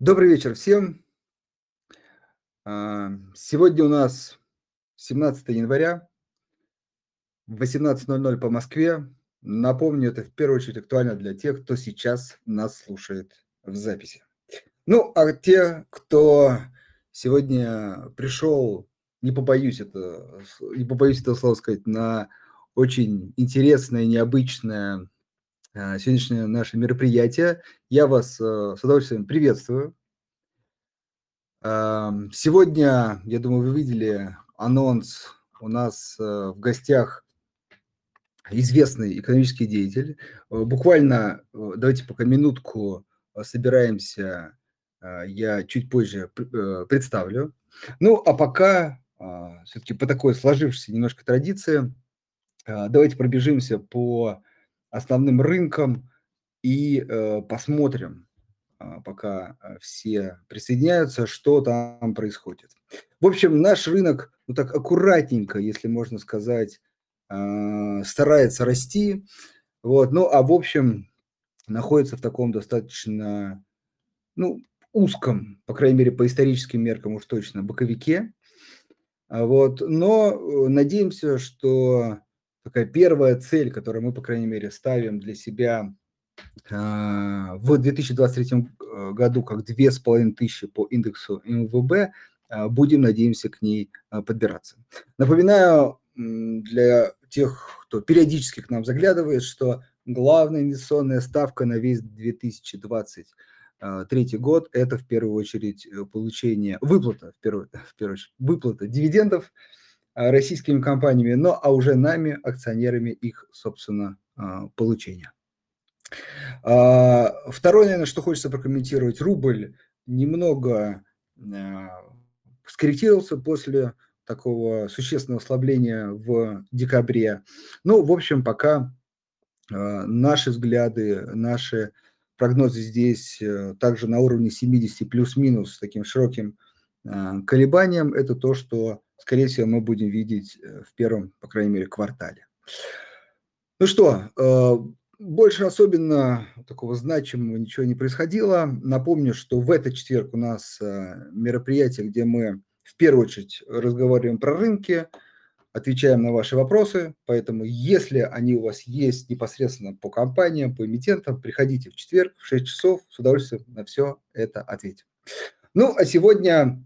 Добрый вечер всем. А, сегодня у нас 17 января, 18.00 по Москве. Напомню, это в первую очередь актуально для тех, кто сейчас нас слушает в записи. Ну, а те, кто сегодня пришел, не побоюсь, это, не побоюсь этого слова сказать, на очень интересное, необычное сегодняшнее наше мероприятие. Я вас э, с удовольствием приветствую. Сегодня, я думаю, вы видели анонс у нас э, в гостях известный экономический деятель. Э, буквально, давайте пока минутку собираемся, я чуть позже представлю. Ну, а пока, все-таки по такой сложившейся немножко традиции, давайте пробежимся по основным рынкам и э, посмотрим, э, пока все присоединяются, что там происходит. В общем, наш рынок, ну так аккуратненько, если можно сказать, э, старается расти. Вот, ну а в общем находится в таком достаточно, ну, узком, по крайней мере, по историческим меркам уж точно, боковике. Вот, но э, надеемся, что такая первая цель, которую мы, по крайней мере, ставим для себя а, в 2023 э, году как две с половиной тысячи по индексу МВБ, а, будем, надеемся, к ней а, подбираться. Напоминаю для тех, кто периодически к нам заглядывает, что главная инвестиционная ставка на весь 2023 год – это в первую очередь э, получение, выплата, в первую, в первую очередь, выплата дивидендов – российскими компаниями, но а уже нами, акционерами их, собственно, а, получения. А, второе, наверное, что хочется прокомментировать, рубль немного скорректировался после такого существенного ослабления в декабре. Ну, в общем, пока наши взгляды, наши прогнозы здесь э, также на уровне 70 плюс-минус с таким широким колебанием. Это то, что скорее всего, мы будем видеть э, в первом, по крайней мере, квартале. Ну что, э, больше особенно такого значимого ничего не происходило. Напомню, что в этот четверг у нас э, мероприятие, где мы в первую очередь разговариваем про рынки, отвечаем на ваши вопросы. Поэтому, если они у вас есть непосредственно по компаниям, по эмитентам, приходите в четверг в 6 часов, с удовольствием на все это ответим. Ну, а сегодня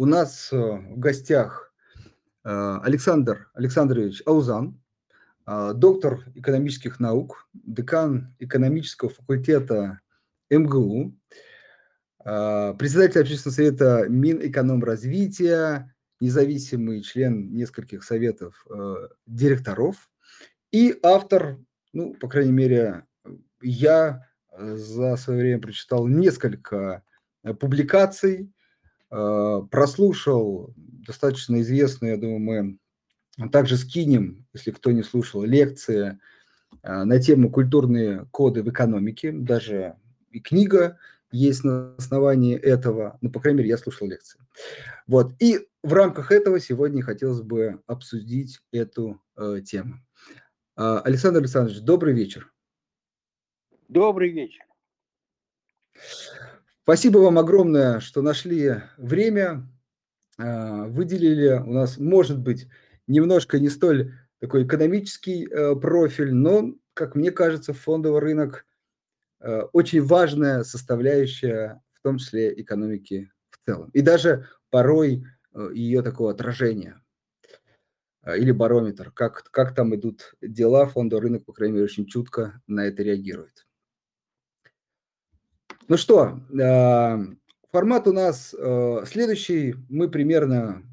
у нас э, в гостях э, Александр Александрович Аузан, э, доктор экономических наук, декан экономического факультета МГУ, председатель общественного совета Минэкономразвития, независимый член нескольких советов директоров и автор, ну, по крайней мере, я за свое время прочитал несколько публикаций, прослушал достаточно известную, я думаю, мы также скинем, если кто не слушал, лекции э, на тему культурные коды в экономике, даже и книга есть на основании этого, ну, по крайней мере, я слушал лекции. Вот, и в рамках этого сегодня хотелось бы обсудить эту э, тему. Э, Александр Александрович, добрый вечер. Добрый вечер. Спасибо вам огромное, что нашли время, а, выделили. У нас, может быть, немножко не столь такой экономический э, профиль, но, как мне кажется, фондовый рынок э, очень важная составляющая, в том числе экономики в целом. И даже порой э, ее такого отражения или барометр, как, как там идут дела, фондовый рынок, по крайней мере, очень чутко на это реагирует. Ну что, а, формат у нас а, следующий. Мы примерно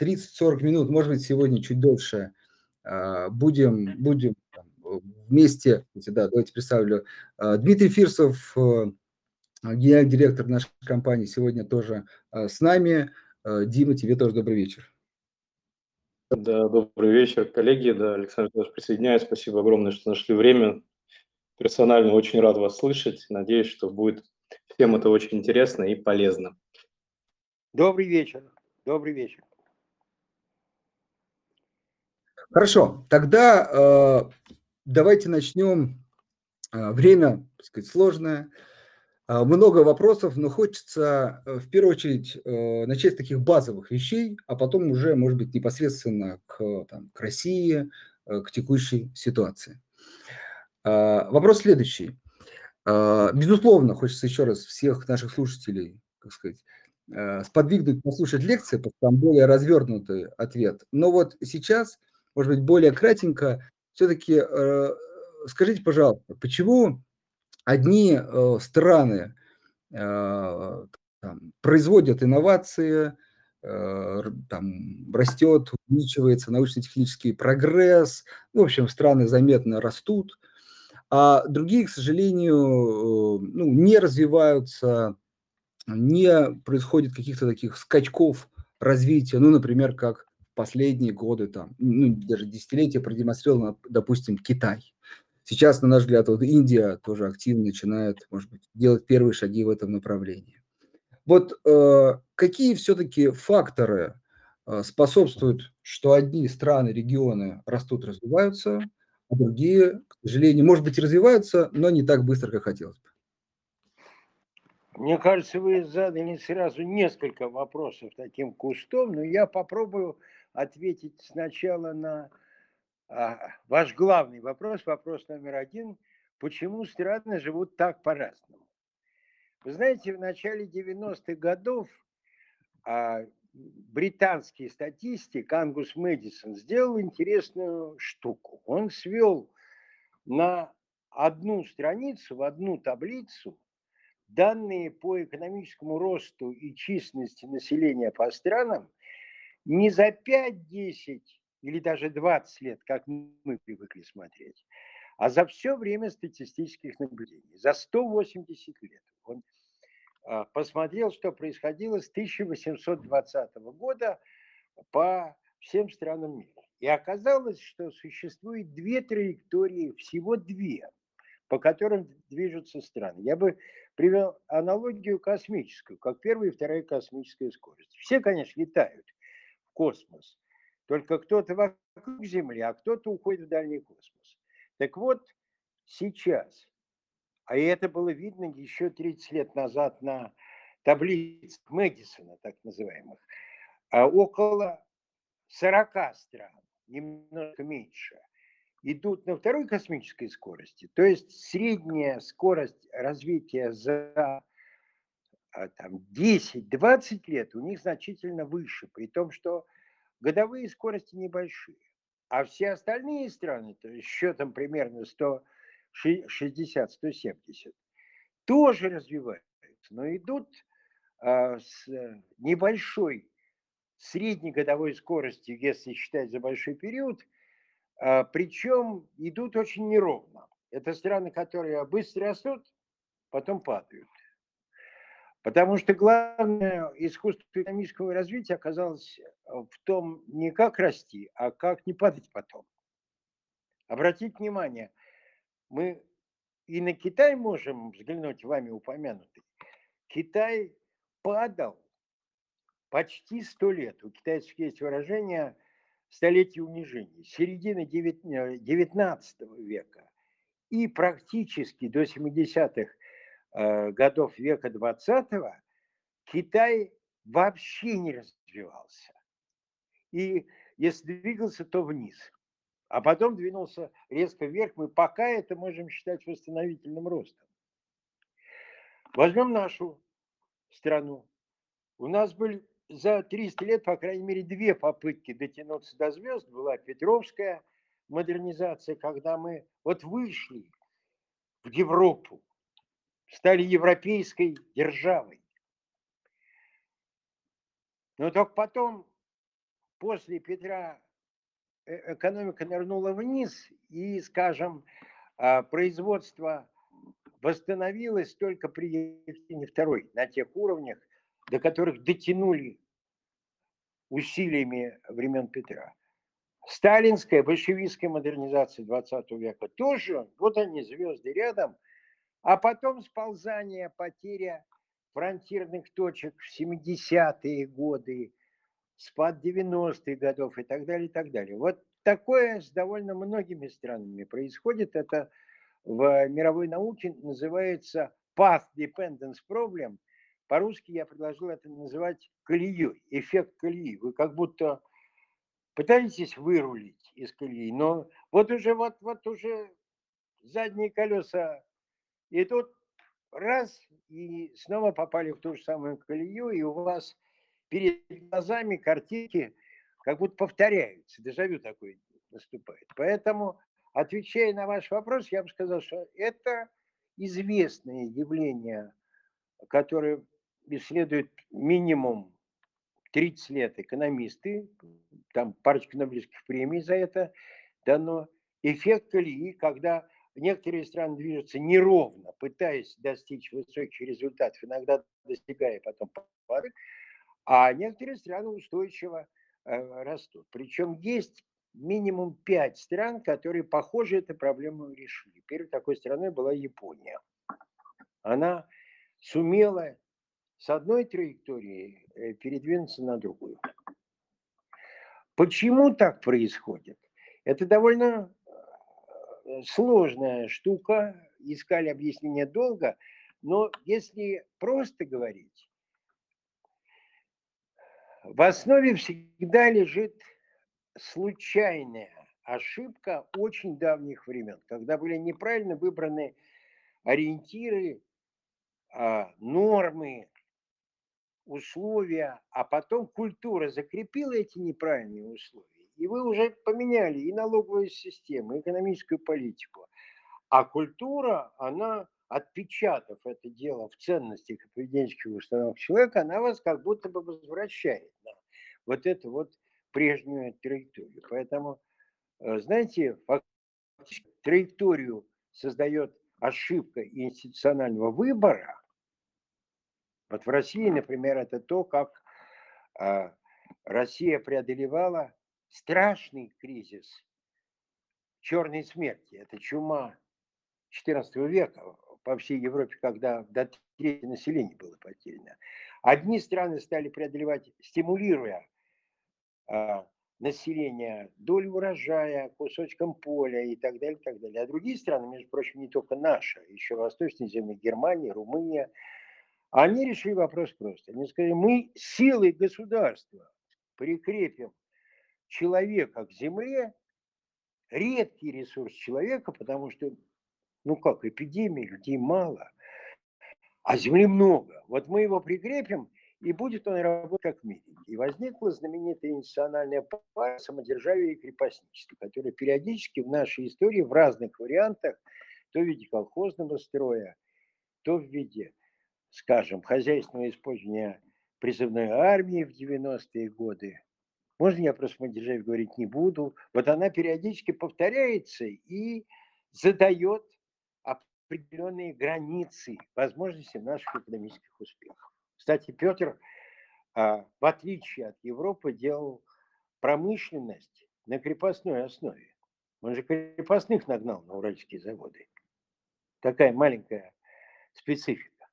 30-40 минут, может быть, сегодня чуть дольше а, будем, будем вместе. Да, давайте представлю. Дмитрий Фирсов, генеральный директор нашей компании, сегодня тоже с нами. Дима, тебе тоже добрый вечер. Да, добрый вечер, коллеги. Да, Александр присоединяюсь. Спасибо огромное, что нашли время персонально очень рад вас слышать. Надеюсь, что будет всем это очень интересно и полезно. Добрый вечер. Добрый вечер. Хорошо, тогда э, давайте начнем. Э, время, так сказать, сложное. А, много вопросов, но хочется э, в первую очередь э, начать с таких базовых вещей, а потом уже, может быть, непосредственно к, там, к России, э, к текущей ситуации. А, вопрос следующий. А, безусловно, хочется еще раз всех наших слушателей, как сказать, сподвигнуть послушать лекции, потому что там более развернутый ответ. Но вот сейчас, может быть, более кратенько, все-таки скажите, пожалуйста, почему одни страны там, производят инновации, там, растет, увеличивается научно-технический прогресс, в общем, страны заметно растут, а другие, к сожалению, э, ну, не развиваются, не происходит каких-то таких скачков развития, ну, например, как последние годы, там, ну, даже десятилетия продемонстрировал, допустим, Китай. Сейчас, на наш взгляд, вот Индия тоже активно начинает, может быть, делать первые шаги в этом направлении. Вот э, какие все-таки факторы э, способствуют, что одни страны, регионы растут, развиваются, а другие, к сожалению, может быть, развиваются, но не так быстро, как хотелось бы? Мне кажется, вы задали сразу несколько вопросов таким кустом, но я попробую ответить сначала на а, ваш главный вопрос, вопрос номер один, почему страны живут так по-разному? Вы знаете, в начале 90-х годов а, британский статистик Ангус Мэдисон сделал интересную штуку. Он свел на одну страницу, в одну таблицу данные по экономическому росту и численности населения по странам не за 5-10 или даже 20 лет, как мы привыкли смотреть, а за все время статистических наблюдений, за 180 лет. Он посмотрел, что происходило с 1820 года по всем странам мира. И оказалось, что существует две траектории, всего две, по которым движутся страны. Я бы привел аналогию космическую, как первая и вторая космическая скорость. Все, конечно, летают в космос, только кто-то вокруг Земли, а кто-то уходит в дальний космос. Так вот, сейчас, а это было видно еще 30 лет назад на таблицах Мэдисона, так называемых, а около 40 стран, немножко меньше, идут на второй космической скорости. То есть средняя скорость развития за а, там, 10-20 лет у них значительно выше, при том, что годовые скорости небольшие. А все остальные страны, то есть счетом примерно 160-170, тоже развиваются, но идут а, с небольшой среднегодовой скоростью, если считать за большой период, а, причем идут очень неровно. Это страны, которые быстро растут, потом падают. Потому что главное искусство экономического развития оказалось э, в том не как расти, а как не падать потом. Обратите внимание, мы и на Китай можем взглянуть вами упомянутый. Китай падал почти сто лет. У китайцев есть выражение столетие унижений. С середины 19 э, века и практически до 70-х Э, годов века 20 Китай вообще не развивался. И если двигался, то вниз. А потом двинулся резко вверх. Мы пока это можем считать восстановительным ростом. Возьмем нашу страну. У нас были за 300 лет, по крайней мере, две попытки дотянуться до звезд. Была Петровская модернизация, когда мы вот вышли в Европу, стали европейской державой. Но только потом, после Петра, экономика нырнула вниз, и, скажем, а, производство восстановилось только при Екатерине II на тех уровнях, до которых дотянули усилиями времен Петра. Сталинская, большевистская модернизация 20 века тоже, вот они, звезды рядом – а потом сползание, потеря фронтирных точек в 70-е годы, спад 90-х годов и так далее, и так далее. Вот такое с довольно многими странами происходит. Это в мировой науке называется path dependence problem, по-русски я предложил это называть колеей, эффект колеи. Вы как будто пытаетесь вырулить из колеи, но вот уже, вот, вот уже задние колеса, и тут раз, и снова попали в ту же самую колею, и у вас перед глазами картинки как будто повторяются, дежавю такой наступает. Поэтому, отвечая на ваш вопрос, я бы сказал, что это известное явление, которое исследуют минимум 30 лет экономисты, там парочка Нобелевских премий за это дано. Эффект колеи, когда некоторые страны движутся неровно, пытаясь достичь высоких результатов, иногда достигая потом падают, а некоторые страны устойчиво э, растут. Причем есть минимум пять стран, которые, похоже, эту проблему решили. Первой такой страной была Япония. Она сумела с одной траектории э, передвинуться на другую. Почему так происходит? Это довольно э, сложная штука, искали объяснение долго, но если просто говорить, в основе всегда лежит случайная ошибка очень давних времен, когда были неправильно выбраны ориентиры, а, нормы, условия, а потом культура закрепила эти неправильные условия, и вы уже поменяли и налоговую систему, и экономическую политику. А культура, она, отпечатав это дело в ценностях и поведенческих установках человека, она вас как будто бы возвращает на вот эту вот прежнюю траекторию. Поэтому, э, знаете, фактически траекторию создает ошибка институционального выбора, вот в России, например, это то, как э, Россия преодолевала страшный кризис черной смерти. Это чума XIV века по всей Европе, когда до трети населения было потеряно. Одни страны стали преодолевать, стимулируя э, население долей урожая, кусочком поля и так далее, и так далее. А другие страны, между прочим, не только наша, еще восточные земли Германия, Румыния, они решили вопрос просто. Они сказали, мы силой государства прикрепим человека к земле, редкий ресурс человека, потому что, ну как, эпидемии, людей мало, а земли много. Вот мы его прикрепим, и будет он работать как миленький. И возникла знаменитая национальная пара самодержавия и крепостничество, которая периодически в нашей истории в разных вариантах, то в виде колхозного строя, то в виде скажем, хозяйственного использования призывной армии в 90-е годы. Можно я про самодержавие говорить не буду. Вот она периодически повторяется и задает определенные границы возможностей наших экономических успехов. Кстати, Петр, а, в отличие от Европы, делал промышленность на крепостной основе. Он же крепостных нагнал на уральские заводы. Такая маленькая специфика.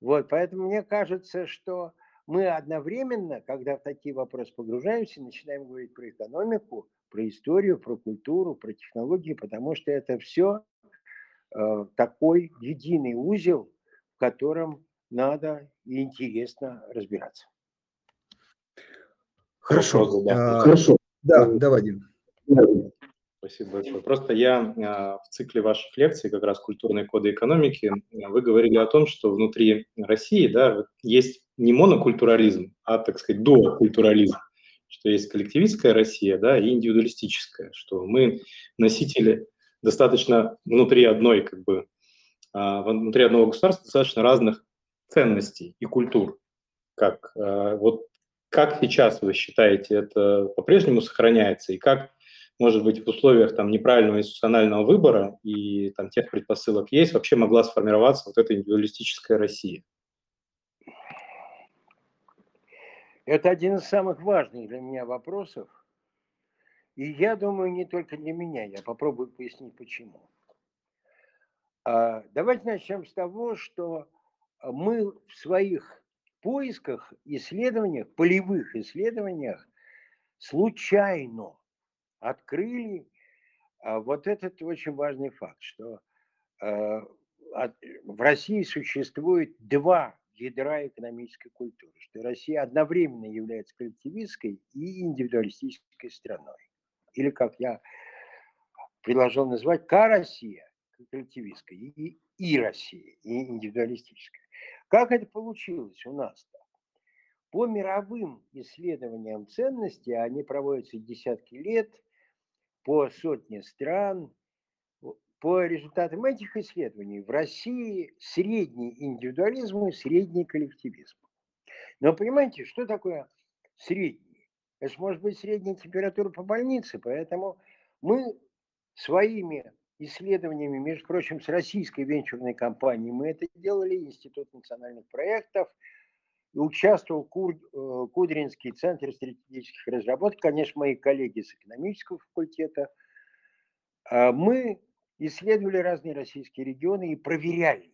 Вот, поэтому мне кажется, что мы одновременно, когда в такие вопросы погружаемся, начинаем говорить про экономику, про историю, про культуру, про технологии, потому что это все такой единый узел, в котором надо и интересно разбираться. Хорошо. да. А, Хорошо. Да, да, Вадим. Спасибо большое. Просто я а, в цикле ваших лекций, как раз «Культурные коды экономики», вы говорили о том, что внутри России да, есть не монокультурализм, а, так сказать, дуокультурализм, что есть коллективистская Россия да, и индивидуалистическая, что мы носители достаточно внутри одной, как бы, а, внутри одного государства достаточно разных ценностей и культур. Как, а, вот, как сейчас вы считаете, это по-прежнему сохраняется, и как может быть, в условиях там, неправильного институционального выбора и там, тех предпосылок есть, вообще могла сформироваться вот эта индивидуалистическая Россия? Это один из самых важных для меня вопросов. И я думаю, не только для меня. Я попробую пояснить, почему. А, давайте начнем с того, что мы в своих поисках, исследованиях, полевых исследованиях случайно открыли а, вот этот очень важный факт, что а, в России существует два ядра экономической культуры, что Россия одновременно является коллективистской и индивидуалистической страной. Или, как я предложил назвать, К-Россия, коллективистская, и И-Россия, и индивидуалистическая. Как это получилось у нас-то? По мировым исследованиям ценностей, они проводятся десятки лет, по сотне стран, по результатам этих исследований в России средний индивидуализм и средний коллективизм. Но понимаете, что такое средний? Это может быть средняя температура по больнице, поэтому мы своими исследованиями, между прочим, с российской венчурной компанией, мы это делали, Институт национальных проектов, участвовал Кур, э, Кудринский центр стратегических разработок, конечно, мои коллеги с экономического факультета. А мы исследовали разные российские регионы и проверяли,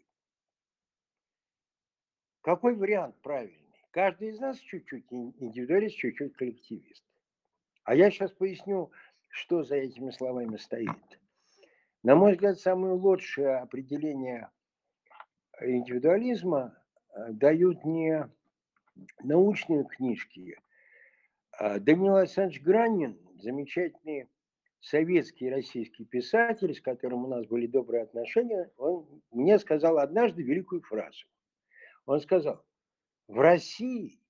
какой вариант правильный. Каждый из нас чуть-чуть индивидуалист, чуть-чуть коллективист. А я сейчас поясню, что за этими словами стоит. На мой взгляд, самое лучшее определение индивидуализма э, дают не научные книжки. А Данил Александрович Гранин, замечательный советский и российский писатель, с которым у нас были добрые отношения, он мне сказал однажды великую фразу. Он сказал, в России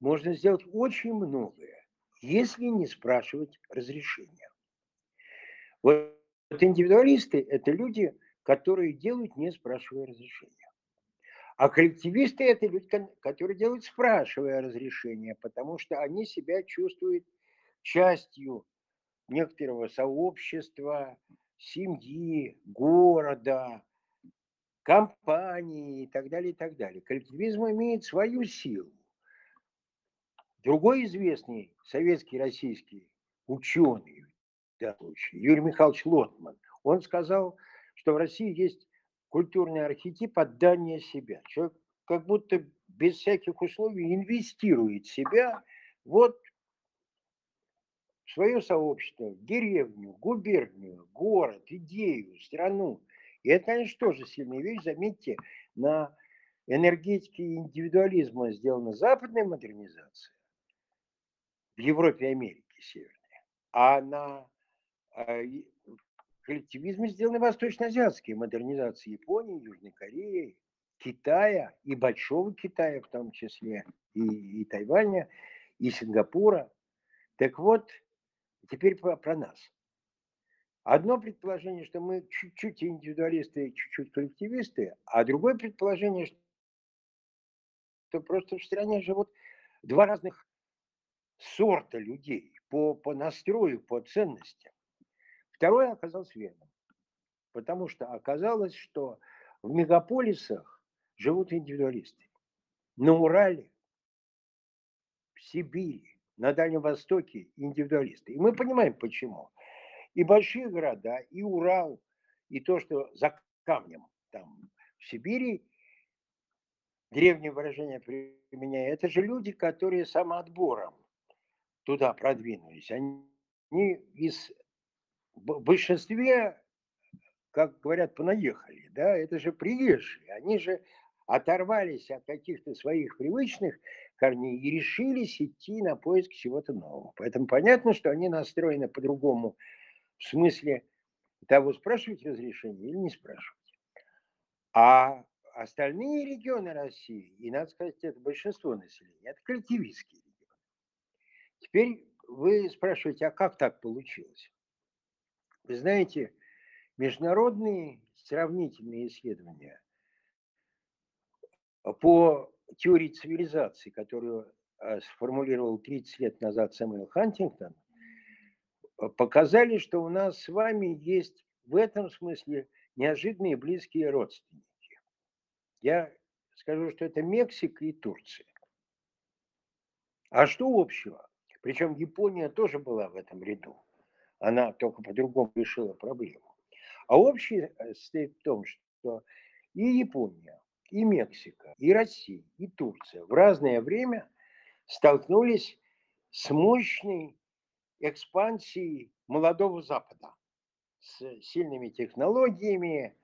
можно сделать очень многое, если не спрашивать разрешения. Вот индивидуалисты – это люди, которые делают, не спрашивая разрешения. А коллективисты – это люди, которые делают, спрашивая разрешения, потому что они себя чувствуют частью некоторого сообщества, семьи, города, компании и так далее, и так далее. Коллективизм имеет свою силу. Другой известный советский, российский ученый, да, Юрий Михайлович Лотман, он сказал, что в России есть культурный архетип отдания себя. Человек как будто без всяких условий инвестирует себя вот свое сообщество, деревню, губернию, город, идею, страну. И это, конечно, тоже сильная вещь. Заметьте, на энергетике индивидуализма сделана западная модернизация в Европе и Америке северной, а на а, коллективизме сделаны восточно-азиатские модернизации Японии, Южной Кореи, Китая и Большого Китая в том числе, и, и Тайваня, и Сингапура. Так вот, Теперь про, про нас. Одно предположение, что мы чуть-чуть индивидуалисты, чуть-чуть коллективисты, а другое предположение, что просто в стране живут два разных сорта людей по, по настрою, по ценностям. Второе оказалось верным, потому что оказалось, что в мегаполисах живут индивидуалисты. На Урале, в Сибири, на Дальнем Востоке индивидуалисты. И мы понимаем, почему. И большие города, и Урал, и то, что за камнем там в Сибири, древнее выражение применяя, это же люди, которые самоотбором туда продвинулись. Они из большинстве, как говорят, понаехали, да, это же приезжие, они же оторвались от каких-то своих привычных корней и решились идти на поиск чего-то нового. Поэтому понятно, что они настроены по-другому в смысле того, спрашивать разрешение или не спрашивать. А остальные регионы России, и надо сказать, это большинство населения, это коллективистские регионы. Теперь вы спрашиваете, а как так получилось? Вы знаете, международные сравнительные исследования по теории цивилизации, которую э, сформулировал 30 лет назад Сэмюэл Хантингтон, показали, что у нас с вами есть в этом смысле неожиданные близкие родственники. Я скажу, что это Мексика и Турция. А что общего? Причем Япония тоже была в этом ряду. Она только по-другому решила проблему. А общее э, состоит в том, что и Япония, и Мексика, и Россия, и Турция в разное время столкнулись с мощной экспансией молодого Запада, с сильными технологиями,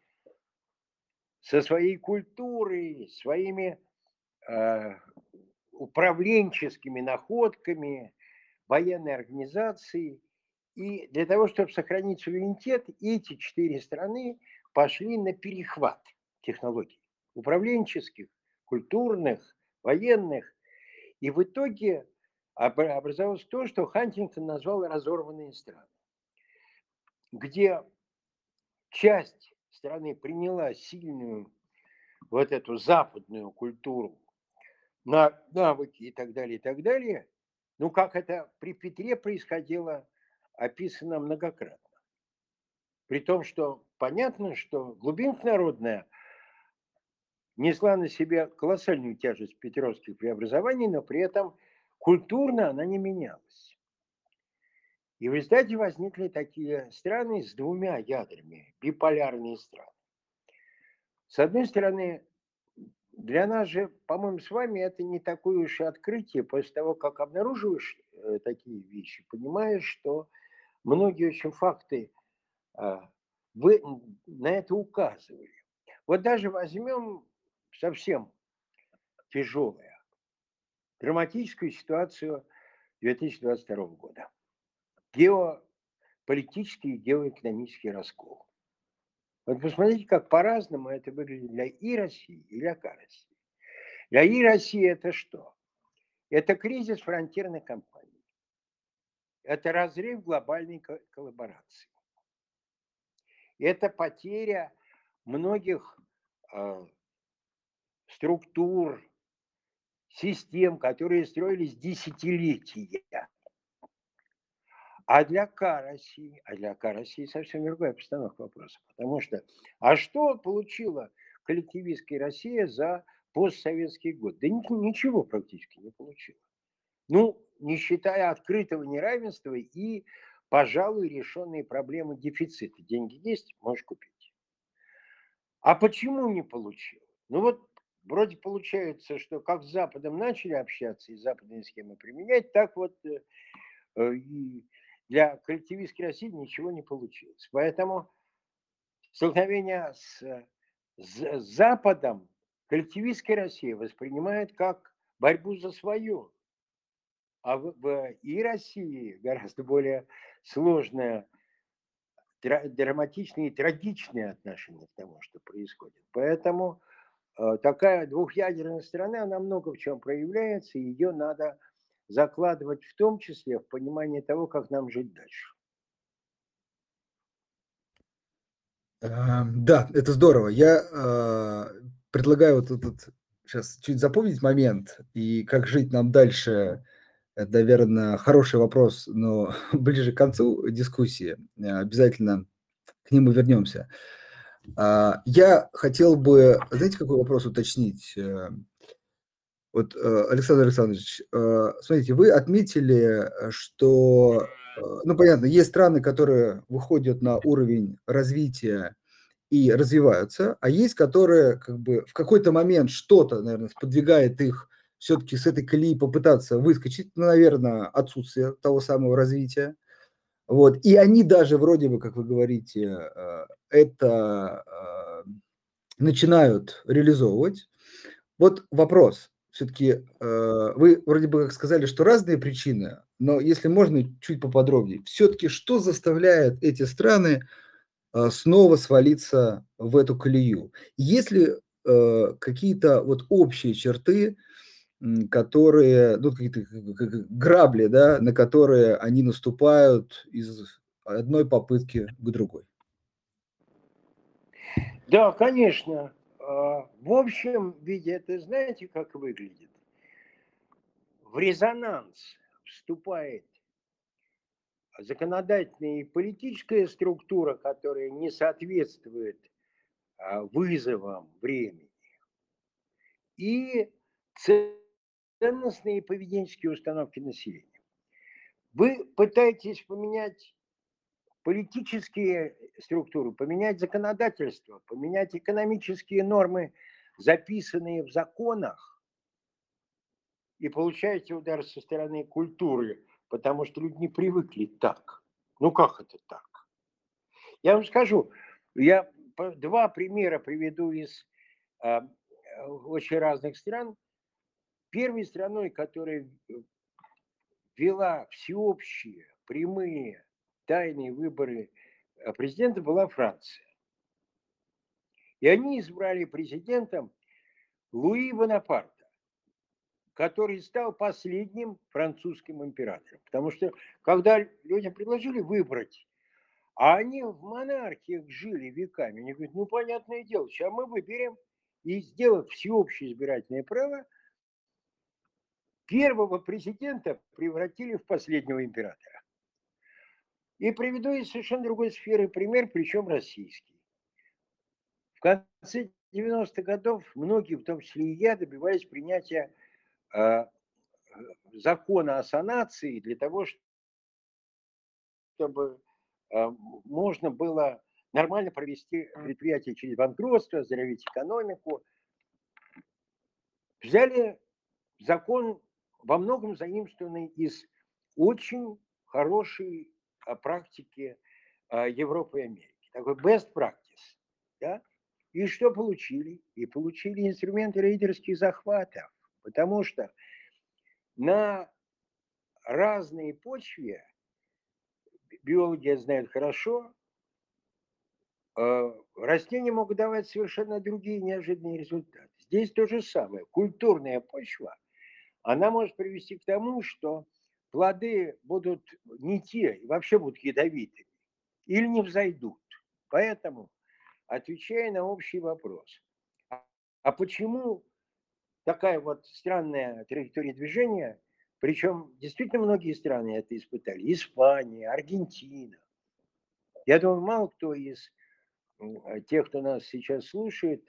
со своей культурой, своими э, управленческими находками, военной организацией. И для того, чтобы сохранить суверенитет, эти четыре страны пошли на перехват технологий управленческих, культурных, военных. И в итоге образовалось то, что Хантингтон назвал разорванные страны, где часть страны приняла сильную вот эту западную культуру, на навыки и так далее, и так далее. Ну, как это при Петре происходило, описано многократно. При том, что понятно, что глубинка народная несла на себе колоссальную тяжесть петровских преобразований, но при этом культурно она не менялась. И в результате возникли такие страны с двумя ядрами, биполярные страны. С одной стороны, для нас же, по-моему, с вами это не такое уж и открытие. После того, как обнаруживаешь э, такие вещи, понимаешь, что многие очень факты э, вы на это указывали. Вот даже возьмем совсем тяжелое, драматическую ситуацию 2022 года. Геополитический и геоэкономический раскол. Вот посмотрите, как по-разному это выглядит для и России, и для России. Для и России это что? Это кризис фронтирной компании. Это разрыв глобальной коллаборации. Это потеря многих э, структур, систем, которые строились десятилетия. А для К России, а для К России совсем другая постановка вопроса. Потому что, а что получила коллективистская Россия за постсоветский год? Да ничего практически не получила. Ну, не считая открытого неравенства и, пожалуй, решенные проблемы дефицита. Деньги есть, можешь купить. А почему не получила? Ну вот вроде получается, что как с Западом начали общаться и западные схемы применять, так вот э, э, и для коллективистской России ничего не получилось. Поэтому столкновение с, с Западом коллективистская Россия воспринимает как борьбу за свое. А в, в и России гораздо более сложное, драматичное и трагичное отношение к тому, что происходит. Поэтому э, такая двухъядерная страна, она много в чем проявляется, и ее надо закладывать в том числе в понимание того, как нам жить дальше. Да, это здорово. Я э, предлагаю вот этот сейчас чуть запомнить момент и как жить нам дальше. Это, наверное, хороший вопрос, но ближе к концу дискуссии обязательно к нему вернемся. А, я хотел бы, знаете, какой вопрос уточнить? Э, вот, э, Александр Александрович, э, смотрите, вы отметили, что, ну, понятно, есть страны, которые выходят на уровень развития и развиваются, а есть, которые как бы в какой-то момент что-то, наверное, подвигает их все-таки с этой колеи попытаться выскочить, ну, наверное, отсутствие того самого развития. Вот. И они даже вроде бы, как вы говорите, это начинают реализовывать. Вот вопрос все-таки э, вы вроде бы как сказали, что разные причины, но если можно чуть поподробнее, все-таки что заставляет эти страны э, снова свалиться в эту колею? Есть ли э, какие-то вот общие черты, которые, ну, какие-то грабли, да, на которые они наступают из одной попытки к другой? Да, конечно. А, в общем виде это знаете, как выглядит? В резонанс вступает законодательная и политическая структура, которая не соответствует а, вызовам времени, и ценностные и поведенческие установки населения. Вы пытаетесь поменять политические структуры, поменять законодательство, поменять экономические нормы, записанные в законах, и получаете удар со стороны культуры, потому что люди не привыкли так. Ну как это так? Я вам скажу, я два примера приведу из а, очень разных стран. Первой страной, которая вела всеобщие, прямые, тайные выборы э, президента, была Франция. И они избрали президентом Луи Бонапарта, который стал последним французским императором. Потому что когда людям предложили выбрать, а они в монархиях жили веками, они говорят, ну понятное дело, сейчас мы выберем и сделав всеобщее избирательное право, первого президента превратили в последнего императора. И приведу из совершенно другой сферы пример, причем российский. В конце 90-х годов многие, в том числе и я, добивались принятия э, закона о санации для того, чтобы э, можно было нормально провести предприятие через банкротство, оздоровить экономику. Взяли закон во многом заимствованный из очень хорошей а, практики а, Европы и Америки. Такой best practice. Да? И что получили? И получили инструменты рейдерских захватов. Потому что на разные почве, биологи знают хорошо, а, растения могут давать совершенно другие неожиданные результаты. Здесь то же самое. Культурная почва – она может привести к тому, что плоды будут не те, и вообще будут ядовитыми, или не взойдут. Поэтому, отвечая на общий вопрос, а почему такая вот странная траектория движения, причем действительно многие страны это испытали, Испания, Аргентина. Я думаю, мало кто из тех, кто нас сейчас слушает,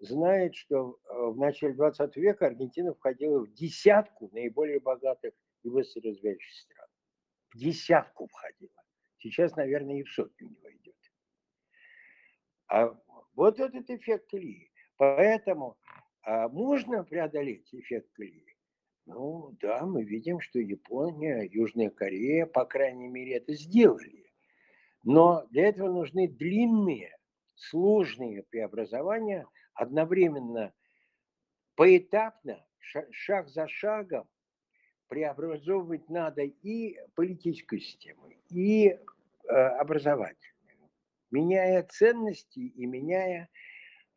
знает, что э, в начале 20 века Аргентина входила в десятку наиболее богатых и быстро развивающихся стран. В десятку входила. Сейчас, наверное, и в сотню не войдет. А вот этот эффект колеи. Поэтому а можно преодолеть эффект колеи? Ну да, мы видим, что Япония, Южная Корея, по крайней мере, это сделали. Но для этого нужны длинные, сложные преобразования – одновременно, поэтапно, шаг за шагом преобразовывать надо и политическую систему, и э, образовательную, меняя ценности и меняя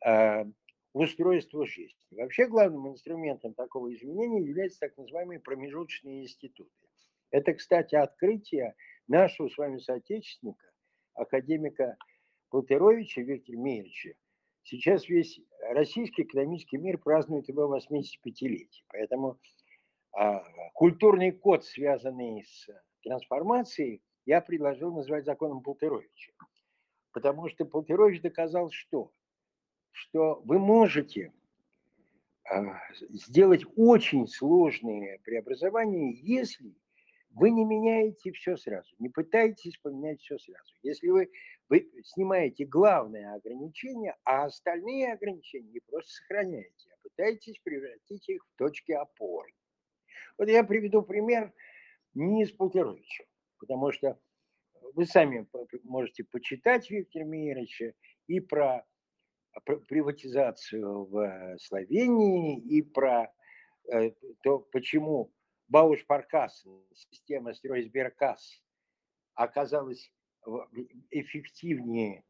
э, устройство жизни. Вообще главным инструментом такого изменения являются так называемые промежуточные институты. Это, кстати, открытие нашего с вами соотечественника, академика Полтеровича Виктора Меевича, Сейчас весь российский экономический мир празднует его 85-летие. Поэтому а, культурный код, связанный с трансформацией, я предложил назвать законом Полтеровича. Потому что Полтерович доказал что? Что вы можете а, сделать очень сложные преобразования, если вы не меняете все сразу, не пытаетесь поменять все сразу. Если вы, вы снимаете главное ограничение, а остальные ограничения не просто сохраняете, а пытаетесь превратить их в точки опоры. Вот я приведу пример не из Полтеровича, потому что вы сами можете почитать Виктора Мировича и про приватизацию в Словении, и про э, то, почему Бауш Паркас, система Стройсберкас, оказалась эффективнее,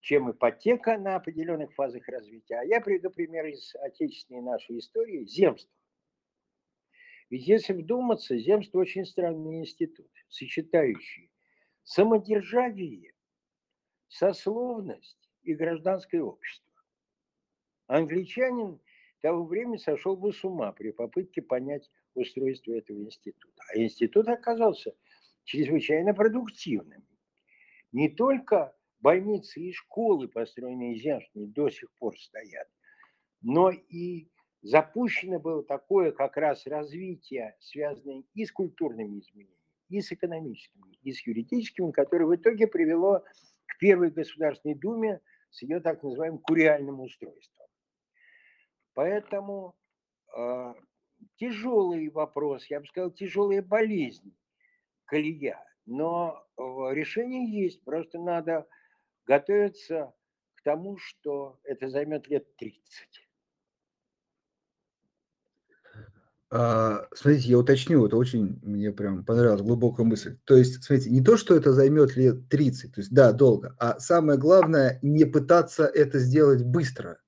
чем ипотека на определенных фазах развития. А я приведу пример из отечественной нашей истории – земства. Ведь если вдуматься, земство очень странный институт, сочетающий самодержавие, сословность и гражданское общество. Англичанин того времени сошел бы с ума при попытке понять устройство этого института. А институт оказался чрезвычайно продуктивным. Не только больницы и школы, построенные землями, до сих пор стоят, но и запущено было такое как раз развитие, связанное и с культурными изменениями, и с экономическими, и с юридическими, которое в итоге привело к Первой Государственной Думе с ее так называемым куриальным устройством. Поэтому э, тяжелый вопрос, я бы сказал, тяжелая болезнь, колея. Но решение есть, просто надо готовиться к тому, что это займет лет 30. А, смотрите, я уточню, это очень мне прям понравилась глубокая мысль. То есть, смотрите, не то, что это займет лет 30, то есть, да, долго, а самое главное, не пытаться это сделать быстро.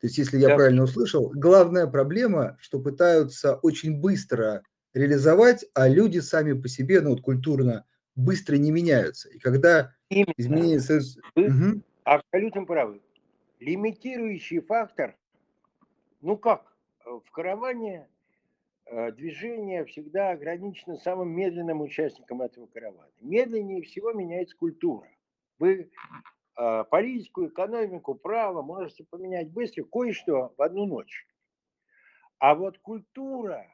То есть, если я Да. правильно услышал, главная проблема, что пытаются очень быстро реализовать, а люди сами по себе, ну вот культурно, быстро не меняются. И когда Именно. изменения... союз- Вы Мгм. абсолютно правы. Лимитирующий фактор, ну как, э, в караване э, движение всегда ограничено самым медленным участником этого каравана. Медленнее всего меняется культура. Вы э, политику, экономику, право можете поменять быстро, кое-что в одну ночь. А вот культура,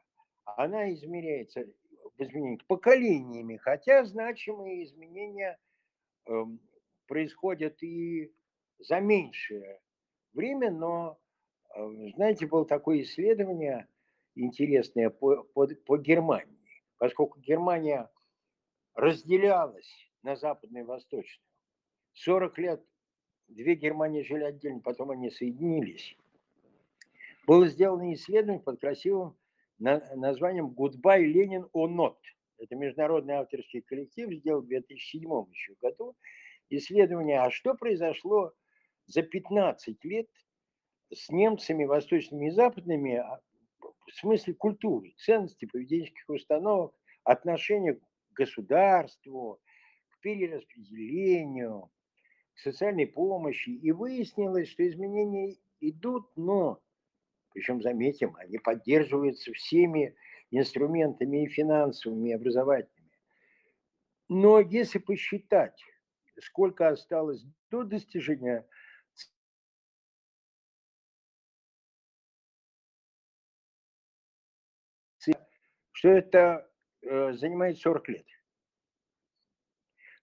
она измеряется в изменениях поколениями, хотя значимые изменения эм, происходят и за меньшее время, но, э, знаете, было такое исследование интересное по, по, по Германии, поскольку Германия разделялась на западную и восточную. 40 лет две Германии жили отдельно, потом они соединились. Было сделано исследование под красивым названием «Goodbye, Ленин or not». Это международный авторский коллектив сделал в 2007 еще году исследование, а что произошло за 15 лет с немцами восточными и западными а, в смысле культуры, ценностей, поведенческих установок, отношения к государству, к перераспределению, к социальной помощи. И выяснилось, что изменения идут, но, причем, заметим, они поддерживаются всеми инструментами и финансовыми, и образовательными. Но если посчитать, сколько осталось до достижения что это э, занимает 40 лет.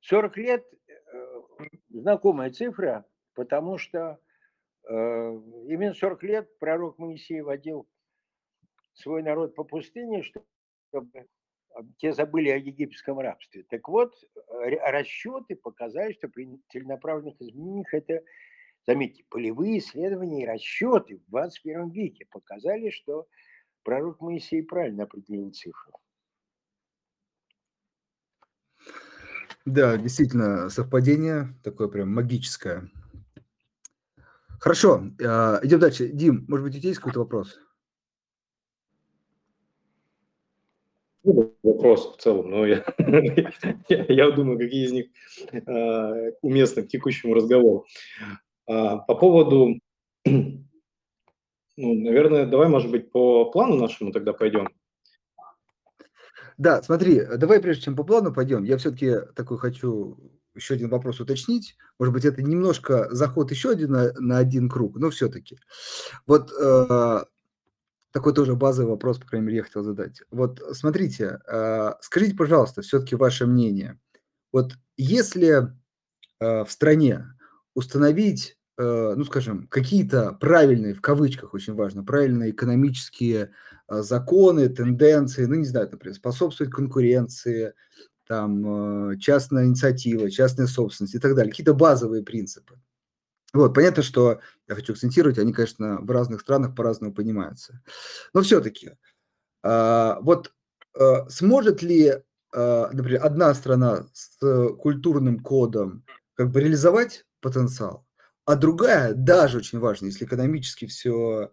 40 лет э, знакомая цифра, потому что именно 40 лет пророк Моисей водил свой народ по пустыне, чтобы те забыли о египетском рабстве. Так вот, расчеты показали, что при целенаправленных изменениях это, заметьте, полевые исследования и расчеты в 21 веке показали, что пророк Моисей правильно определил цифру. Да, действительно, совпадение такое прям магическое. Хорошо, а, идем дальше. Дим, может быть, у тебя есть какой-то вопрос? Ну, вопрос в целом, но я, я, я думаю, какие из них э, уместны к текущему разговору. А, по поводу, ну, наверное, давай, может быть, по плану нашему тогда пойдем. Да, смотри, э, давай прежде чем по плану пойдем, я все-таки такой хочу еще один вопрос уточнить. Может быть, это немножко заход еще один на, на один круг, но все-таки. Вот э, такой тоже базовый вопрос, по крайней мере, я хотел задать. Вот смотрите, э, скажите, пожалуйста, все-таки ваше мнение. Вот если э, в стране установить, э, ну, скажем, какие-то правильные, в кавычках очень важно, правильные экономические э, законы, тенденции, ну, не знаю, например, способствовать конкуренции, там, э, частная инициатива, частная собственность и так далее, какие-то базовые принципы. Вот, понятно, что я хочу акцентировать, они, конечно, в разных странах по-разному понимаются. Но все-таки, вот э, сможет ли, э, например, одна страна с культурным кодом как бы реализовать потенциал, а другая, даже очень важно, если экономически все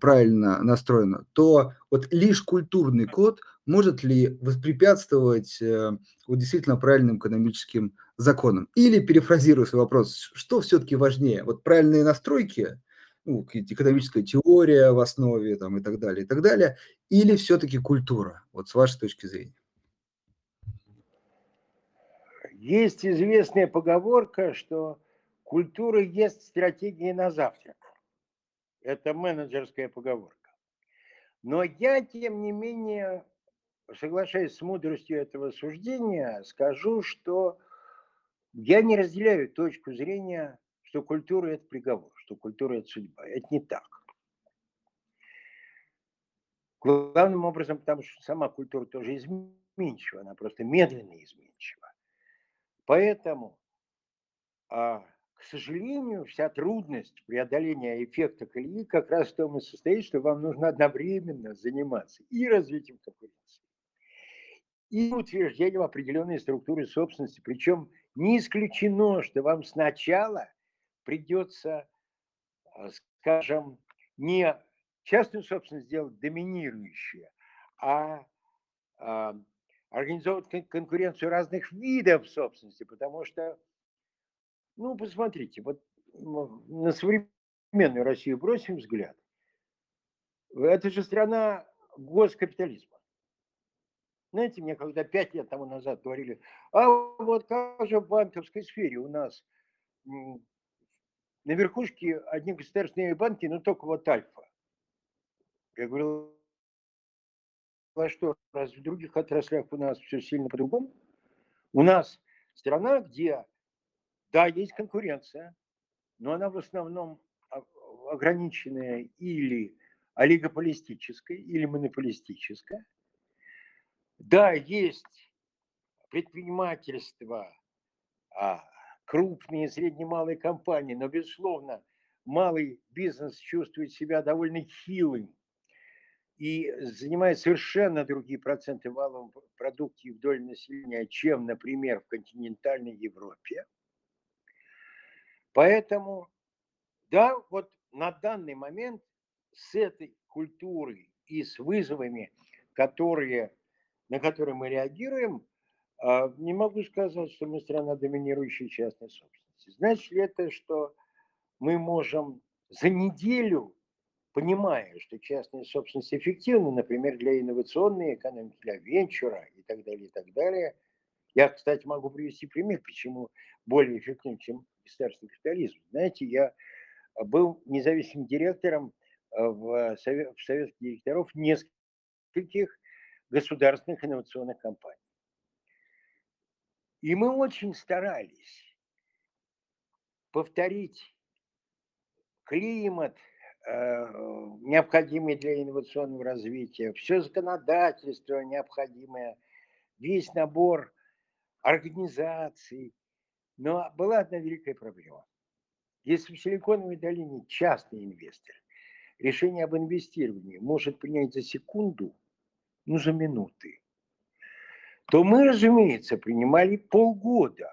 правильно настроено, то вот лишь культурный код может ли воспрепятствовать э, вот действительно правильным экономическим законам? Или, перефразируя свой вопрос, что все-таки важнее? Вот правильные настройки, ну, экономическая теория в основе там, и так далее, и так далее, или все-таки культура, вот с вашей точки зрения? Есть известная поговорка, что культура есть стратегия на завтрак. Это менеджерская поговорка. Но я, тем не менее, соглашаясь с мудростью этого суждения, скажу, что я не разделяю точку зрения, что культура – это приговор, что культура – это судьба. Это не так. Главным образом, потому что сама культура тоже изменчива, она просто медленно изменчива. Поэтому, а, к сожалению, вся трудность преодоления эффекта колеи как раз в том и состоит, что вам нужно одновременно заниматься и развитием конкуренции, и утверждением определенной структуры собственности. Причем не исключено, что вам сначала придется, а, скажем, не частную собственность сделать доминирующей, а, а организовывать конкуренцию разных видов собственности, потому что, ну, посмотрите, вот на современную Россию бросим взгляд. Это же страна госкапитализма. Знаете, мне когда пять лет тому назад говорили, а вот как же в банковской сфере у нас на верхушке одни государственные банки, но только вот Альфа. Я говорил, а что, раз в других отраслях у нас все сильно по-другому? У нас страна, где, да, есть конкуренция, но она в основном ограниченная или олигополистическая, или монополистическая. Да, есть предпринимательство, а, крупные и средне-малые компании, но, безусловно, малый бизнес чувствует себя довольно хилым и занимает совершенно другие проценты в валовом продукте в доле населения, чем, например, в континентальной Европе. Поэтому, да, вот на данный момент с этой культурой и с вызовами, которые, на которые мы реагируем, а, не могу сказать, что мы страна доминирующей частной собственности. Значит ли это, что мы можем за неделю понимая, что частная собственность эффективна, например, для инновационной экономики, для венчура и так далее, и так далее. Я, кстати, могу привести пример, почему более эффективен, чем государственный капитализм. Знаете, я был независимым директором э, в, совет, в совете директоров нескольких государственных инновационных компаний. И мы очень старались повторить климат – Э, необходимые для инновационного развития, все законодательство необходимое, весь набор организаций. Но была одна великая проблема. Если в Силиконовой долине частный инвестор решение об инвестировании может принять за секунду, ну за минуты, то мы, разумеется, принимали полгода.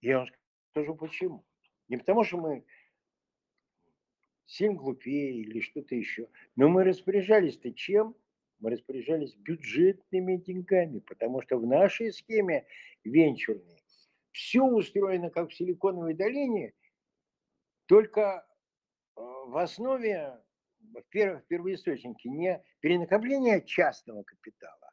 Я вам скажу почему. Не потому, что мы сильно глупее или что-то еще. Но мы распоряжались-то чем? Мы распоряжались бюджетными деньгами, потому что в нашей схеме венчурной все устроено как в Силиконовой долине, только э, в основе, в первых первоисточнике, не перенакопление частного капитала,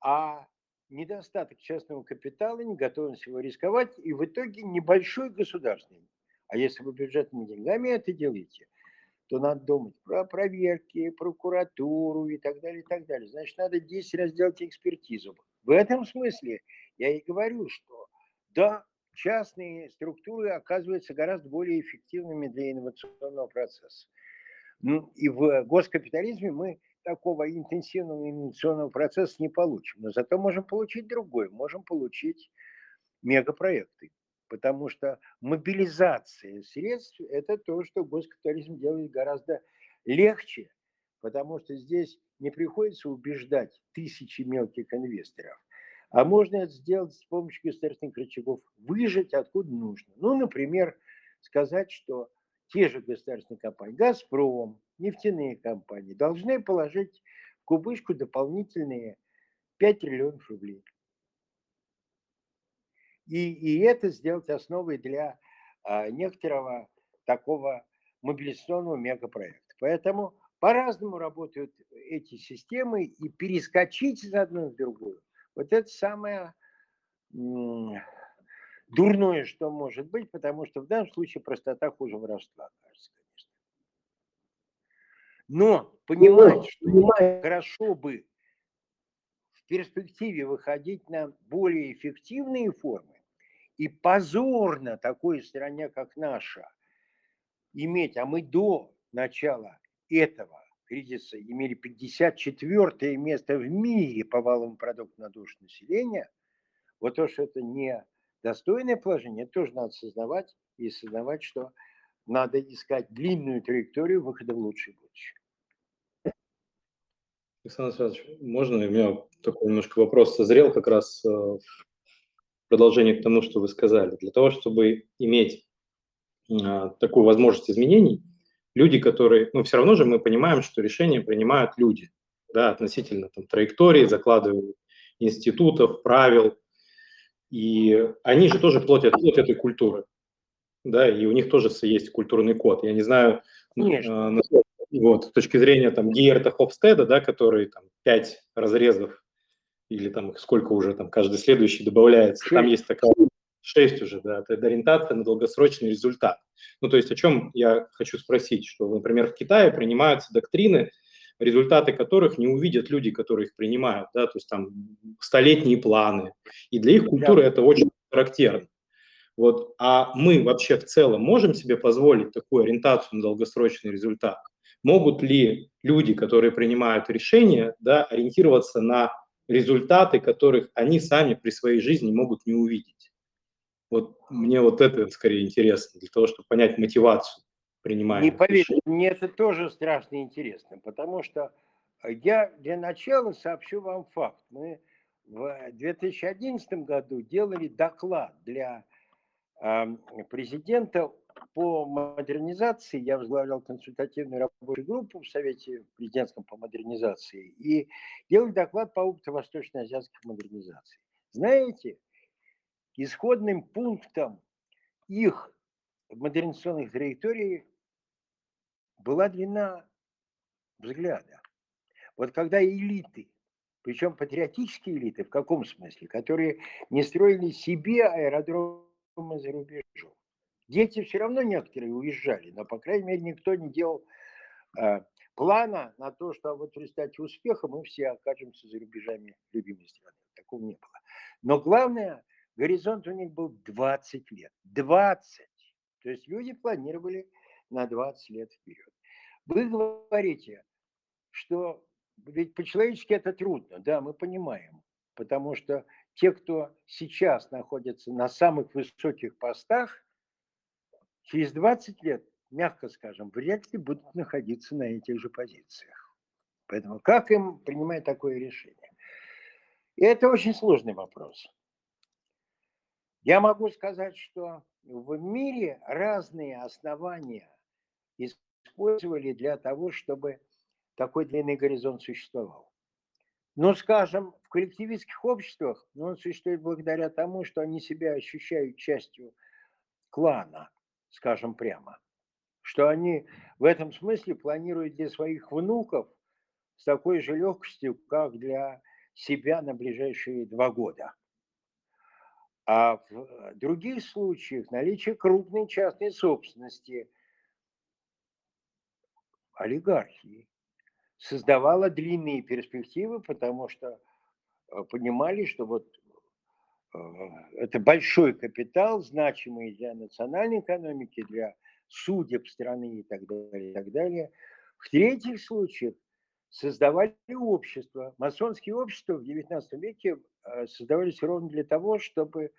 а недостаток частного капитала, не готовность его рисковать, и в итоге небольшой государственный. А если вы бюджетными деньгами это делаете, то надо думать про проверки, прокуратуру и так далее, и так далее. Значит, надо 10 раз делать экспертизу. В этом смысле я и говорю, что да, частные структуры оказываются гораздо более эффективными для инновационного процесса. Ну, и в госкапитализме мы такого интенсивного инновационного процесса не получим. Но зато можем получить другое. Можем получить мегапроекты потому что мобилизация средств – это то, что госкапитализм делает гораздо легче, потому что здесь не приходится убеждать тысячи мелких инвесторов, а можно это сделать с помощью государственных рычагов, выжать откуда нужно. Ну, например, сказать, что те же государственные компании, «Газпром», нефтяные компании должны положить в кубышку дополнительные 5 триллионов рублей. И, и это сделать основой для а, некоторого такого мобилизационного мегапроекта. Поэтому по-разному работают эти системы, и перескочить из одной в другую, вот это самое дурное, что может быть, потому что в данном случае простота хуже воровства, кажется, конечно. Но понимать, что хорошо бы в перспективе выходить на более эффективные формы, и позорно такой стране, как наша, иметь, а мы до начала этого кризиса имели 54 место в мире по валовому продукту на душу населения, вот то, что это не достойное положение, тоже надо сознавать и сознавать, что надо искать длинную траекторию выхода в лучшее будущее. Александр Александрович, можно у меня такой немножко вопрос созрел как раз э, в продолжение к тому, что вы сказали. Для того, чтобы иметь а, такую возможность изменений, люди, которые, ну, все равно же мы понимаем, что решения принимают люди, да, относительно там, траектории, закладывают институтов, правил, и они же тоже плотят плоть этой культуры, да, и у них тоже есть культурный код. Я не знаю, Конечно. Э, вот, с точки зрения там Гейерта Хофстеда, да, который там пять разрезов или там сколько уже там каждый следующий добавляется, 6. там есть такая шесть уже, да, это ориентация на долгосрочный результат. Ну, то есть о чем я хочу спросить, что, например, в Китае принимаются доктрины, результаты которых не увидят люди, которые их принимают, да, то есть там столетние планы, и для их культуры это очень характерно. Вот, а мы вообще в целом можем себе позволить такую ориентацию на долгосрочный результат? Могут ли люди, которые принимают решения, да, ориентироваться на результаты, которых они сами при своей жизни могут не увидеть? Вот мне вот это скорее интересно, для того, чтобы понять мотивацию принимания. Не поверьте, мне это тоже страшно интересно, потому что я для начала сообщу вам факт. Мы в 2011 году делали доклад для президента по модернизации. Я возглавлял консультативную рабочую группу в Совете президентском по модернизации и делали доклад по опыту восточно-азиатской модернизации. Знаете, исходным пунктом их модернизационных траекторий была длина взгляда. Вот когда элиты, причем патриотические элиты, в каком смысле, которые не строили себе аэродромы за рубежом. Дети все равно некоторые уезжали, но, по крайней мере, никто не делал э, плана на то, что вот в результате успеха мы все окажемся за рубежами любимой страны. Такого не было. Но главное, горизонт у них был 20 лет. 20! То есть люди планировали на 20 лет вперед. Вы говорите, что ведь по-человечески это трудно, да, мы понимаем, потому что те, кто сейчас находится на самых высоких постах, через 20 лет, мягко скажем, вряд ли будут находиться на этих же позициях. Поэтому как им принимать такое решение? И это очень сложный вопрос. Я могу сказать, что в мире разные основания использовали для того, чтобы такой длинный горизонт существовал. Но, скажем, в коллективистских обществах ну, он существует благодаря тому, что они себя ощущают частью клана, скажем прямо. Что они в этом смысле планируют для своих внуков с такой же легкостью, как для себя на ближайшие два года. А в других случаях наличие крупной частной собственности, олигархии, создавала длинные перспективы, потому что э, понимали, что вот э, это большой капитал, значимый для национальной экономики, для судеб страны и так далее, и так далее. В третьих случаях создавали общества. Масонские общества в XIX веке э, создавались ровно для того, чтобы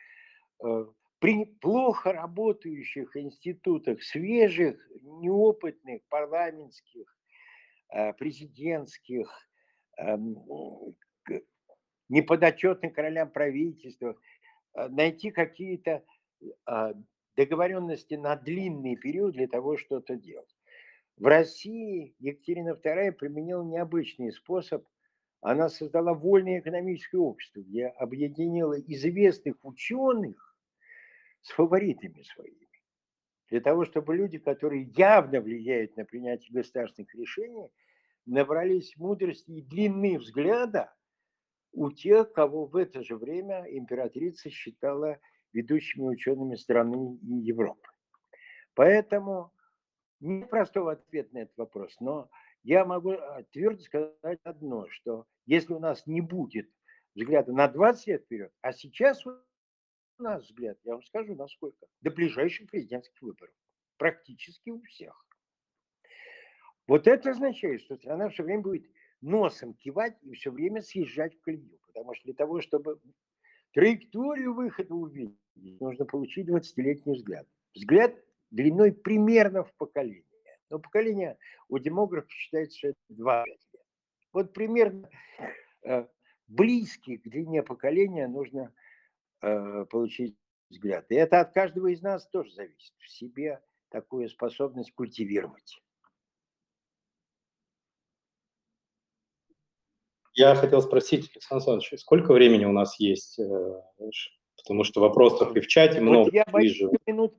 при плохо работающих институтах, свежих, неопытных, парламентских, Э, президентских, эм, неподотчетных королям правительства, э, найти какие-то а, договоренности на длинный период для того, что-то делать. В России Екатерина II применила необычный способ. Она создала вольное экономическое общество, где объединила известных ученых с фаворитами своими для того, чтобы люди, которые явно влияют на принятие государственных решений, набрались мудрости и длины взгляда у тех, кого в это же время императрица считала ведущими учеными страны и Европы. Поэтому нет простого ответа на этот вопрос, но я могу а, твердо сказать одно, что если у нас не будет взгляда на 20 лет вперед, а сейчас нас взгляд, я вам скажу, насколько, до ближайших президентских выборов. Практически у всех. Вот это означает, что страна все время будет носом кивать и все время съезжать в колею. Потому что для того, чтобы траекторию выхода увидеть, нужно получить 20-летний взгляд. Взгляд длиной примерно в поколение. Но поколение у демографов считается, что это 25 лет. Вот примерно э, близкий к длине поколения нужно получить взгляд. И это от каждого из нас тоже зависит. В себе такую способность культивировать. Я хотел спросить, Александр Александрович, сколько времени у нас есть? Э, потому что вопросов и в чате много. Вот я вижу. Минут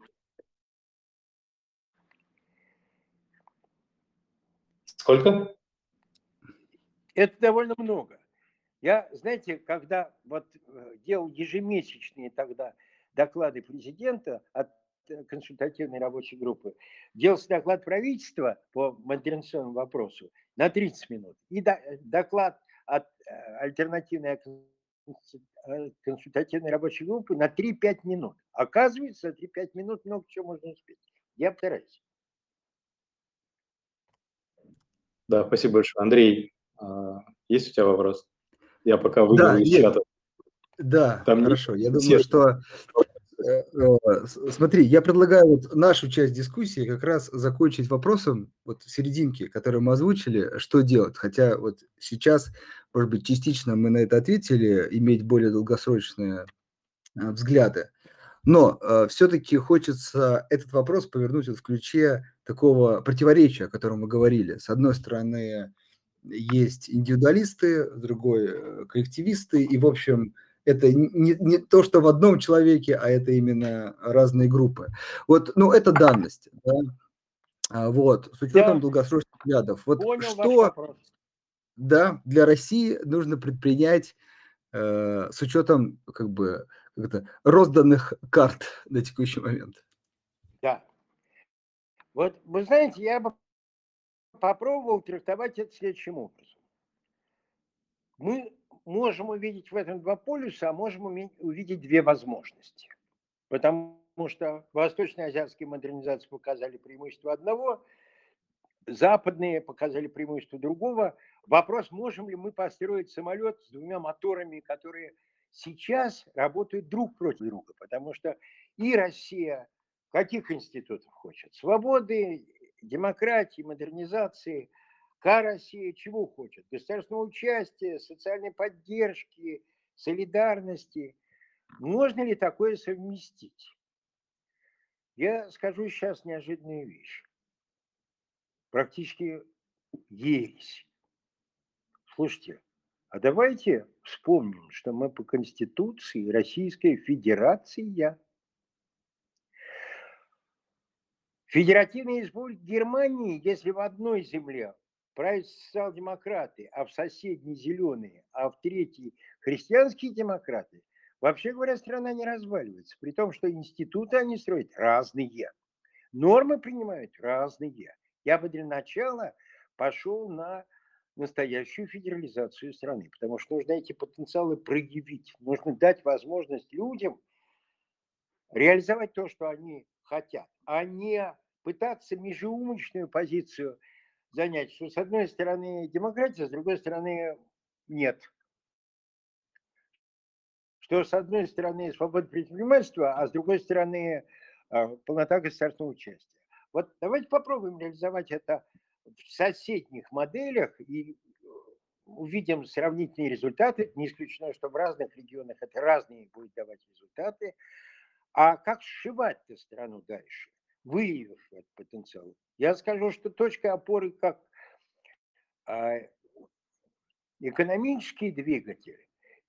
Сколько? Это довольно много. Я, знаете, когда вот э, делал ежемесячные тогда доклады президента от э, консультативной рабочей группы, делался доклад правительства по модернизационному вопросу на 30 минут и э, доклад от альтернативной консультативной рабочей группы на 3-5 минут. Оказывается, за 3-5 минут много чего можно успеть. Я постараюсь. Да, спасибо большое. Андрей, а, есть у тебя вопрос? Я пока выйду да, из есть. чата. Да, Там хорошо. Я думаю, что... Э, э, смотри, я предлагаю вот нашу часть дискуссии как раз закончить вопросом вот в серединке, который мы озвучили, что делать. Хотя вот сейчас, может быть, частично мы на это ответили, иметь более долгосрочные э, взгляды. Но э, все-таки хочется этот вопрос повернуть вот в ключе такого противоречия, о котором мы говорили. С одной стороны, есть индивидуалисты, другой э, коллективисты, и, в общем, это не, не то, что в одном человеке, а это именно разные группы. Вот, ну, это данность, да? А, вот, с учетом Я долгосрочных взглядов. Вот что, да, для России нужно предпринять э, с учетом, как бы, как это, розданных карт на текущий момент? Да, вот вы знаете, я бы попробовал трактовать это следующим образом. Мы можем увидеть в этом два полюса, а можем увидеть две возможности. Потому что восточно-азиатские модернизации показали преимущество одного, западные показали преимущество другого. Вопрос, можем ли мы построить самолет с двумя моторами, которые сейчас работают друг против друга, потому что и Россия Каких институтов хочет? Свободы, демократии, модернизации. К Россия чего хочет? Государственного участия, социальной поддержки, солидарности. Можно ли такое совместить? Я скажу сейчас неожиданную вещь. Практически ересь. Слушайте, а давайте вспомним, что мы по Конституции Российская Федерация. Федеративная республика Германии, если в одной земле правят социал-демократы, а в соседней зеленые, а в третьей христианские демократы, вообще говоря, страна не разваливается. При том, что институты они строят разные. Нормы принимают разные. Я бы для начала пошел на настоящую федерализацию страны, потому что нужно эти потенциалы проявить. Нужно дать возможность людям реализовать то, что они хотят, а не пытаться межеумочную позицию занять, что с одной стороны демократия, с другой стороны нет. Что с одной стороны свобода предпринимательства, а с другой стороны а, полнота государственного участия. Вот давайте попробуем реализовать это в соседних моделях и увидим сравнительные результаты. Не исключено, что в разных регионах это разные будет давать результаты. А как сшивать-то страну дальше, выявив этот потенциал? Я скажу, что точка опоры как а, экономический двигатель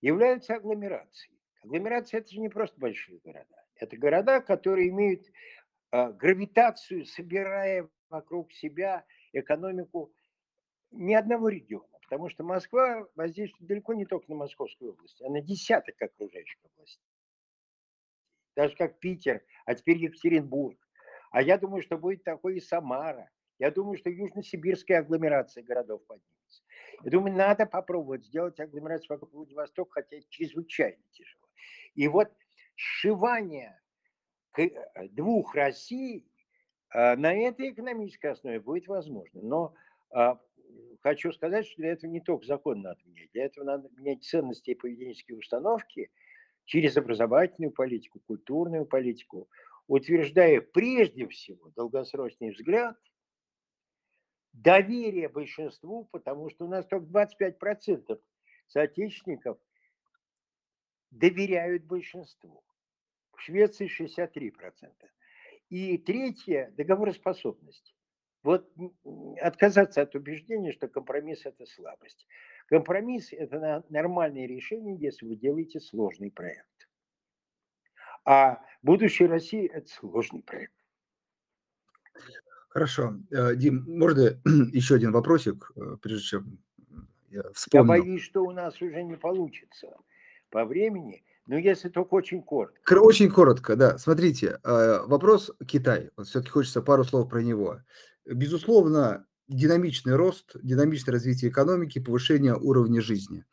являются агломерацией. Агломерация – это же не просто большие города. Это города, которые имеют а, гравитацию, собирая вокруг себя экономику ни одного региона. Потому что Москва воздействует далеко не только на Московскую область, а на десяток окружающих областей даже как Питер, а теперь Екатеринбург. А я думаю, что будет такой и Самара. Я думаю, что южно-сибирская агломерация городов поднимется. Я думаю, надо попробовать сделать агломерацию вокруг Владивостока, хотя это чрезвычайно тяжело. И вот сшивание э, двух Россий э, на этой экономической основе будет возможно. Но а, хочу сказать, что для этого не только закон надо менять, для этого надо менять ценности и поведенческие установки – через образовательную политику, культурную политику, утверждая прежде всего долгосрочный взгляд, доверие большинству, потому что у нас только 25% соотечественников доверяют большинству. В Швеции 63%. И третье – договороспособность. Вот отказаться от убеждения, что компромисс – это слабость. Компромисс – это нормальное решение, если вы делаете сложный проект. А будущее России – это сложный проект. Хорошо. Э, Дим, можно еще один вопросик, э, прежде чем я вспомню? Я боюсь, что у нас уже не получится по времени, но если только очень коротко. Очень коротко, да. Смотрите, э, вопрос Китай. Вот все-таки хочется пару слов про него. Безусловно, динамичный рост, динамичное развитие экономики, повышение уровня жизни.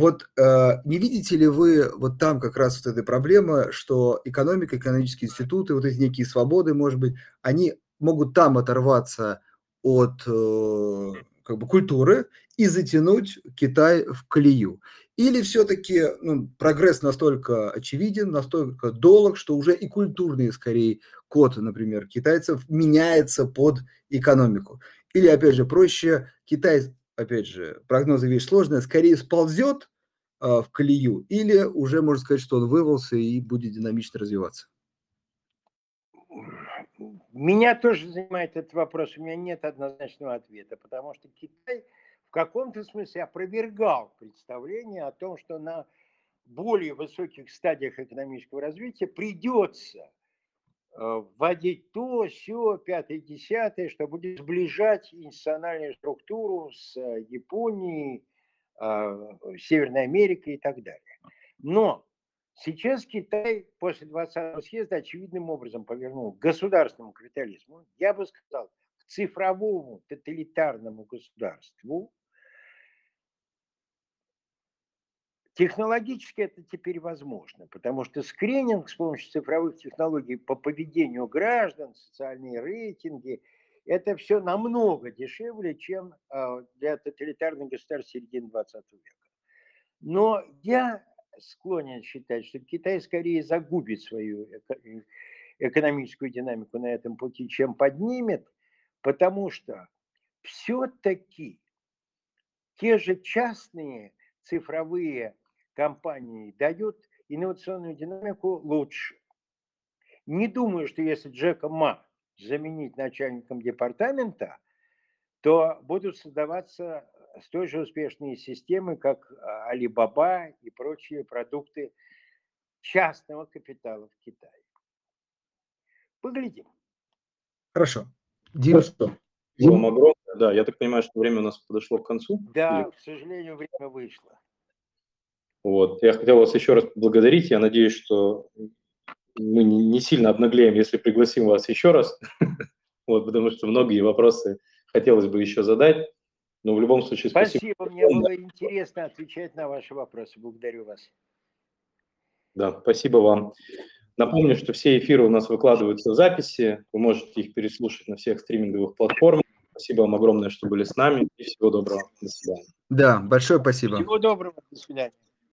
Вот э, не видите ли вы вот там как раз вот этой проблемы, что экономика, экономические институты, вот эти некие свободы, может быть, они могут там оторваться от э, как бы культуры и затянуть Китай в колею. Или все-таки ну, прогресс настолько очевиден, настолько долг, что уже и культурный, скорее, код, например, китайцев меняется под экономику. Или, опять же, проще, Китай, опять же, прогнозы вещь сложная, скорее сползет в колею, или уже можно сказать, что он вывелся и будет динамично развиваться. Меня тоже занимает этот вопрос. У меня нет однозначного ответа, потому что Китай в каком-то смысле опровергал представление о том, что на более высоких стадиях экономического развития придется э, вводить то, все, пятое, десятое, что будет сближать институциональную структуру с э, Японией, Северной Америкой и так далее. Но Сейчас Китай после 20-го съезда очевидным образом повернул к государственному капитализму, я бы сказал, к цифровому тоталитарному государству. Технологически это теперь возможно, потому что скрининг с помощью цифровых технологий по поведению граждан, социальные рейтинги, это все намного дешевле, чем а, для тоталитарных государств середины 20 века. Но я склонен считать, что Китай скорее загубит свою экономическую динамику на этом пути, чем поднимет, потому что все-таки те же частные цифровые компании дают инновационную динамику лучше. Не думаю, что если Джека Ма заменить начальником департамента, то будут создаваться столь же успешные системы, как а, Alibaba и прочие продукты частного капитала в Китае. Поглядим. Хорошо. Дим. Хорошо. Дим. огромное. Да, я так понимаю, что время у нас подошло к концу. Да, Или... к сожалению, время вышло. Вот. Я хотел вас еще раз поблагодарить. Я надеюсь, что мы не сильно обнаглеем, если пригласим вас еще раз. вот, потому что многие вопросы хотелось бы еще задать. Но в любом случае спасибо. Спасибо, мне было интересно отвечать на ваши вопросы. Благодарю вас. Да, спасибо вам. Напомню, что все эфиры у нас выкладываются в записи. Вы можете их переслушать на всех стриминговых платформах. Спасибо вам огромное, что были с нами. И всего доброго. До свидания. Да, большое спасибо. Всего доброго. До свидания.